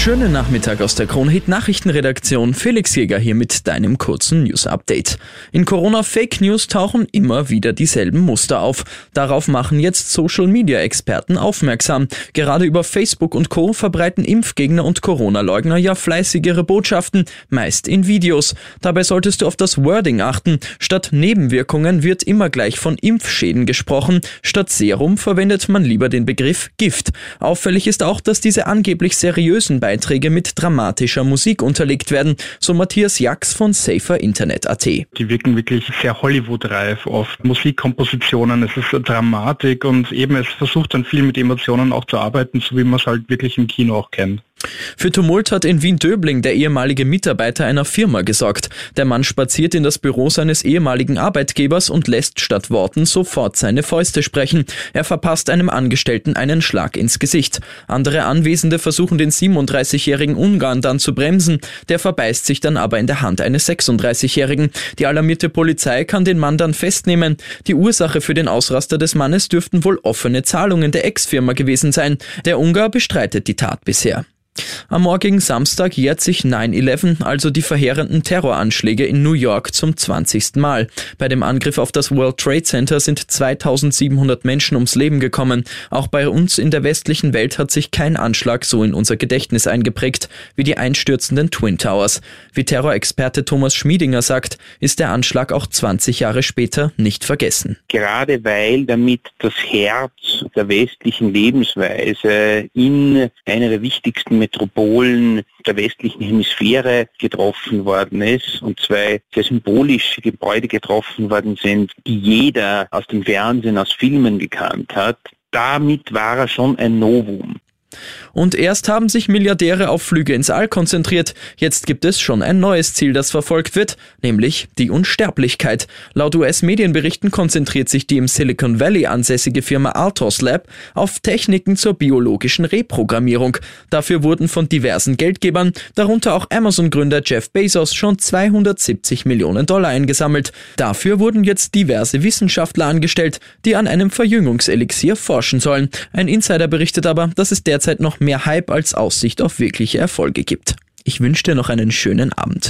Schönen Nachmittag aus der Kronhit Nachrichtenredaktion. Felix Jäger hier mit deinem kurzen News Update. In Corona Fake News tauchen immer wieder dieselben Muster auf. Darauf machen jetzt Social Media Experten aufmerksam. Gerade über Facebook und Co. verbreiten Impfgegner und Corona-Leugner ja fleißig Botschaften, meist in Videos. Dabei solltest du auf das Wording achten. Statt Nebenwirkungen wird immer gleich von Impfschäden gesprochen. Statt Serum verwendet man lieber den Begriff Gift. Auffällig ist auch, dass diese angeblich seriösen Beiträge mit dramatischer Musik unterlegt werden, so Matthias Jax von Safer. Die wirken wirklich sehr Hollywood-reif oft. Musikkompositionen, es ist Dramatik und eben es versucht dann viel mit Emotionen auch zu arbeiten, so wie man es halt wirklich im Kino auch kennt. Für Tumult hat in Wien-Döbling der ehemalige Mitarbeiter einer Firma gesorgt. Der Mann spaziert in das Büro seines ehemaligen Arbeitgebers und lässt statt Worten sofort seine Fäuste sprechen. Er verpasst einem Angestellten einen Schlag ins Gesicht. Andere Anwesende versuchen den 37-jährigen Ungarn dann zu bremsen. Der verbeißt sich dann aber in der Hand eines 36-jährigen. Die alarmierte Polizei kann den Mann dann festnehmen. Die Ursache für den Ausraster des Mannes dürften wohl offene Zahlungen der Ex-Firma gewesen sein. Der Ungar bestreitet die Tat bisher. Am morgigen Samstag jährt sich 9-11, also die verheerenden Terroranschläge in New York zum 20. Mal. Bei dem Angriff auf das World Trade Center sind 2700 Menschen ums Leben gekommen. Auch bei uns in der westlichen Welt hat sich kein Anschlag so in unser Gedächtnis eingeprägt wie die einstürzenden Twin Towers. Wie Terrorexperte Thomas Schmiedinger sagt, ist der Anschlag auch 20 Jahre später nicht vergessen. Gerade weil damit das Herz der westlichen Lebensweise in einer der wichtigsten Metropolen der westlichen Hemisphäre getroffen worden ist und zwei sehr symbolische Gebäude getroffen worden sind, die jeder aus dem Fernsehen, aus Filmen gekannt hat. Damit war er schon ein Novum. Und erst haben sich Milliardäre auf Flüge ins All konzentriert, jetzt gibt es schon ein neues Ziel, das verfolgt wird, nämlich die Unsterblichkeit. Laut US-Medienberichten konzentriert sich die im Silicon Valley ansässige Firma Altos Lab auf Techniken zur biologischen Reprogrammierung. Dafür wurden von diversen Geldgebern, darunter auch Amazon-Gründer Jeff Bezos, schon 270 Millionen Dollar eingesammelt. Dafür wurden jetzt diverse Wissenschaftler angestellt, die an einem Verjüngungselixier forschen sollen. Ein Insider berichtet aber, dass es derzeit noch mehr Hype als Aussicht auf wirkliche Erfolge gibt. Ich wünsche dir noch einen schönen Abend.